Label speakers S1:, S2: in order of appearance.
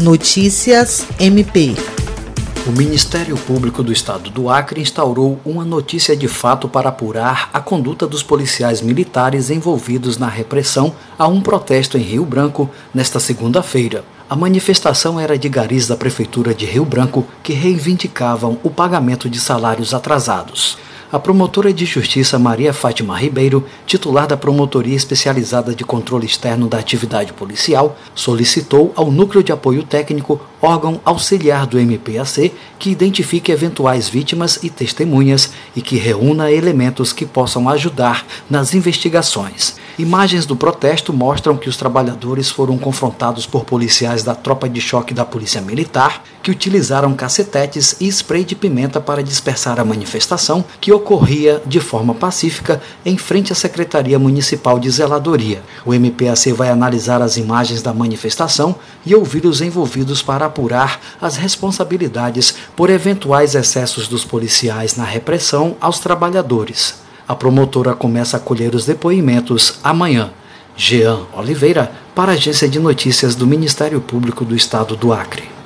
S1: Notícias MP.
S2: O Ministério Público do Estado do Acre instaurou uma notícia de fato para apurar a conduta dos policiais militares envolvidos na repressão a um protesto em Rio Branco nesta segunda-feira. A manifestação era de garis da Prefeitura de Rio Branco que reivindicavam o pagamento de salários atrasados a promotora de justiça Maria Fátima Ribeiro, titular da Promotoria Especializada de Controle Externo da Atividade Policial, solicitou ao Núcleo de Apoio Técnico, órgão auxiliar do MPAC, que identifique eventuais vítimas e testemunhas e que reúna elementos que possam ajudar nas investigações. Imagens do protesto mostram que os trabalhadores foram confrontados por policiais da tropa de choque da Polícia Militar, que utilizaram cacetetes e spray de pimenta para dispersar a manifestação, que ocorria de forma pacífica em frente à Secretaria Municipal de Zeladoria. O MPAC vai analisar as imagens da manifestação e ouvir os envolvidos para apurar as responsabilidades por eventuais excessos dos policiais na repressão aos trabalhadores. A promotora começa a colher os depoimentos amanhã. Jean Oliveira, para a Agência de Notícias do Ministério Público do Estado do Acre.